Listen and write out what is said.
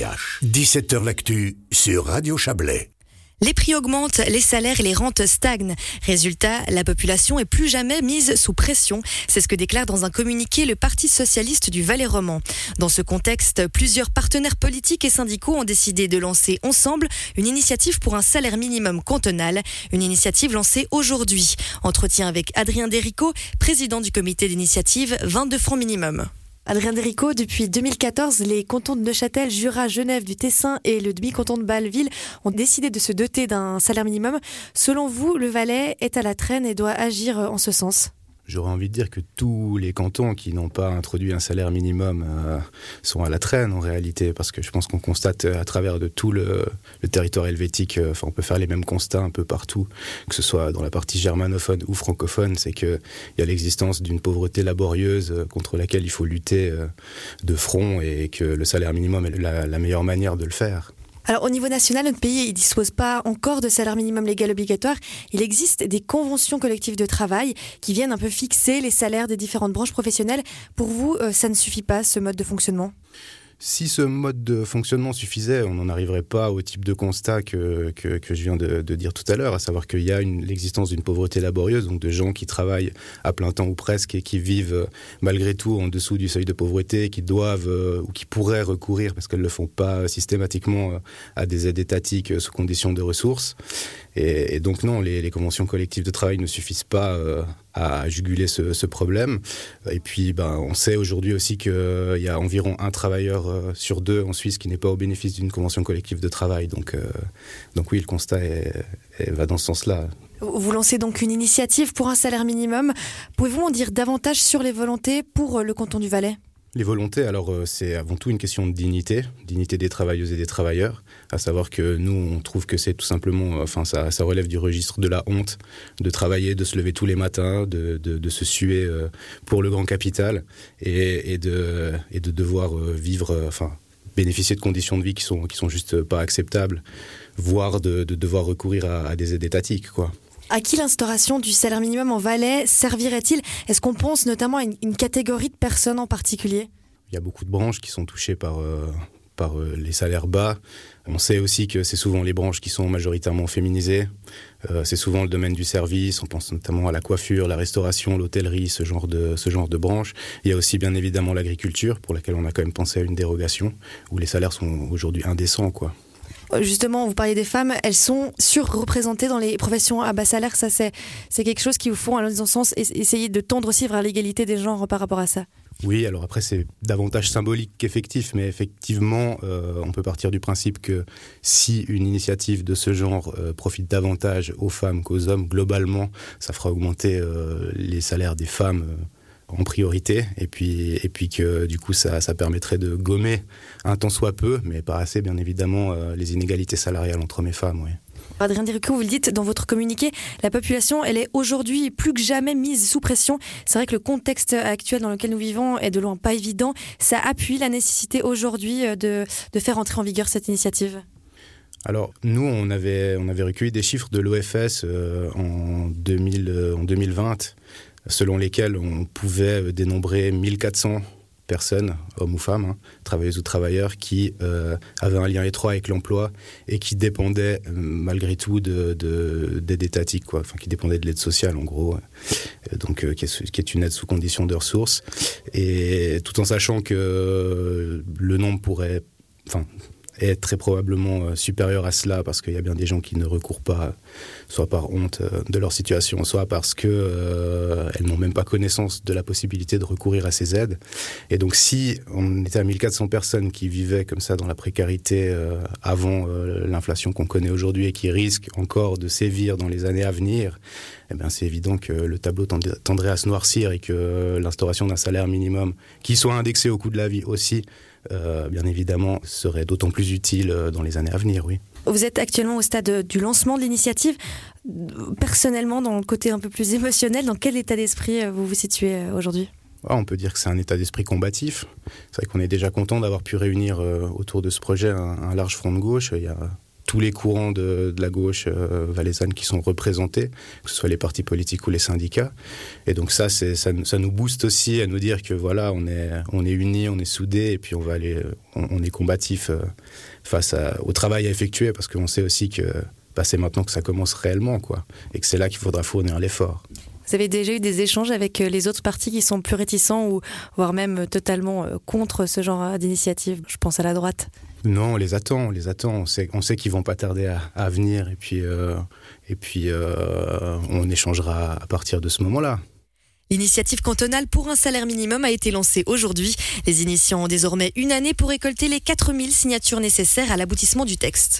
17h L'actu sur Radio Chablais. Les prix augmentent, les salaires et les rentes stagnent. Résultat, la population est plus jamais mise sous pression. C'est ce que déclare dans un communiqué le Parti socialiste du Valais roman. Dans ce contexte, plusieurs partenaires politiques et syndicaux ont décidé de lancer ensemble une initiative pour un salaire minimum cantonal. Une initiative lancée aujourd'hui. Entretien avec Adrien Derico, président du comité d'initiative 22 francs minimum. Adrien Derico, depuis 2014, les cantons de Neuchâtel, Jura, Genève, du Tessin et le demi-canton de Bâle-Ville ont décidé de se doter d'un salaire minimum. Selon vous, le Valais est à la traîne et doit agir en ce sens? J'aurais envie de dire que tous les cantons qui n'ont pas introduit un salaire minimum euh, sont à la traîne en réalité, parce que je pense qu'on constate euh, à travers de tout le, territoire helvétique, euh, on peut faire les mêmes constats un peu partout, que ce soit dans la partie germanophone ou francophone, c'est qu'il y a l'existence d'une pauvreté laborieuse contre laquelle il faut lutter de front et que le salaire minimum est la meilleure manière de le faire. Alors au niveau national, notre pays ne dispose pas encore de salaire minimum légal obligatoire. Il existe des conventions collectives de travail qui viennent un peu fixer les salaires des différentes branches professionnelles. Pour vous, euh, ça ne suffit pas, ce mode de fonctionnement? Si ce mode de fonctionnement suffisait, on n'en arriverait pas au type de constat que, que, je viens de, dire tout à l'heure, à savoir qu'il y a l'existence d'une pauvreté laborieuse, donc de gens qui travaillent à plein temps ou presque et qui vivent euh, malgré tout en dessous du seuil de pauvreté, qui doivent euh, ou qui pourraient recourir, parce qu'elles ne le font pas systématiquement, euh, à des aides étatiques sous conditions de ressources. Et, donc non, les, conventions collectives de travail ne suffisent pas à juguler ce, problème. Et puis, ben, on sait aujourd'hui aussi qu'il y a environ un travailleur euh, sur deux en Suisse qui n'est pas au bénéfice d'une convention collective de travail. Donc, euh, donc oui, le constat va dans ce sens-là. Vous lancez donc une initiative pour un salaire minimum. Pouvez-vous en dire davantage sur les volontés pour euh, le canton du Valais? Les volontés, alors euh, c'est avant tout une question de dignité, dignité des travailleuses et des travailleurs, à savoir que nous on trouve que c'est tout simplement, euh, enfin ça, ça, relève du registre de la honte de travailler, de se lever tous les matins, de, de, se suer euh, pour le grand capital et, et, de, et de devoir vivre, enfin bénéficier de conditions de vie qui sont qui sont juste pas acceptables, voire de, de devoir recourir à, à des aides étatiques quoi. À qui l'instauration du salaire minimum en Valais servirait-il? Est-ce qu'on pense notamment à une, catégorie de personnes en particulier? Il y a beaucoup de branches qui sont touchées par, euh, par euh, les salaires bas. On sait aussi que c'est souvent les branches qui sont majoritairement féminisées. Euh, c'est souvent le domaine du service. On pense notamment à la coiffure, la restauration, l'hôtellerie, ce genre de ce genre de branches. Il y a aussi bien évidemment l'agriculture, pour laquelle on a quand même pensé à une dérogation, où les salaires sont aujourd'hui indécents, quoi. Justement, vous parliez des femmes, elles sont surreprésentées dans les professions à bas salaire. Ça, c'est, quelque chose qui vous font, à l'autre sens, essayer de tendre aussi vers l'égalité des genres par rapport à ça. Oui, alors après c'est davantage symbolique qu'effectif, mais effectivement, euh, on peut partir du principe que si une initiative de ce genre euh, profite davantage aux femmes qu'aux hommes, globalement, ça fera augmenter euh, les salaires des femmes en priorité, et puis, et puis que du coup ça, ça permettrait de gommer un tant soit peu, mais pas assez bien évidemment, euh, les inégalités salariales entre hommes et femmes. Oui. Adrien Dirico, vous le dites dans votre communiqué, la population, elle est aujourd'hui plus que jamais mise sous pression. C'est vrai que le contexte actuel dans lequel nous vivons est de loin pas évident. Ça appuie la nécessité aujourd'hui euh, de, de faire entrer en vigueur cette initiative. Alors, nous, on avait, on avait recueilli des chiffres de l'OFS euh, en, 2000, en 2020 selon lesquels on pouvait euh, dénombrer 1400 personnes, hommes ou femmes, hein, travailleuses ou travailleurs, qui euh, avaient un lien étroit avec l'emploi et qui dépendaient euh, malgré tout d'aide de, étatique, quoi. Enfin, qui dépendaient de l'aide sociale en gros, donc qui est, qui, est, une aide sous condition de ressources, et tout en sachant que le nombre pourrait, enfin, est très probablement euh, supérieure à cela parce qu'il y a bien des gens qui ne recourent pas, soit par honte euh, de leur situation, soit parce que euh, elles n'ont même pas connaissance de la possibilité de recourir à ces aides. Et donc, si on était à 1400 personnes qui vivaient comme ça dans la précarité avant l'inflation qu'on connaît aujourd'hui et qui risquent encore de sévir dans les années à venir, eh bien, c'est évident que le tableau tendrait à se noircir et que l'instauration d'un salaire minimum qui soit indexé au coût de la vie aussi euh, bien évidemment, serait d'autant plus utile euh, dans les années à venir, oui. Vous êtes actuellement au stade du lancement de l'initiative. Personnellement, dans le côté un peu plus émotionnel, dans quel état d'esprit euh, vous vous situez aujourd'hui? Ah, on peut dire que c'est un état d'esprit combatif. C'est vrai qu'on est déjà content d'avoir pu réunir autour de ce projet un, large front de gauche. Il y a tous les courants de, la gauche euh, valaisanne qui sont représentés, que ce soit les partis politiques ou les syndicats. Et donc ça, ça, nous booste aussi à nous dire que voilà, on est, on unis, on est soudés, et puis on va aller, on, est combatif face au travail à effectuer, parce qu'on sait aussi que bah, c'est maintenant que ça commence réellement, quoi, et que c'est là qu'il faudra fournir l'effort. Vous avez déjà eu des échanges avec euh, les autres partis qui sont plus réticents ou voire même totalement euh, contre ce genre d'initiative? Je pense à la droite. Non, on les attend, on les attend. On sait, on sait qu'ils vont pas tarder à, venir et puis, euh, et puis on échangera à partir de ce moment-là. L'initiative cantonale pour un salaire minimum a été lancée aujourd'hui. Les initiants ont désormais une année pour récolter les 4000 signatures nécessaires à l'aboutissement du texte.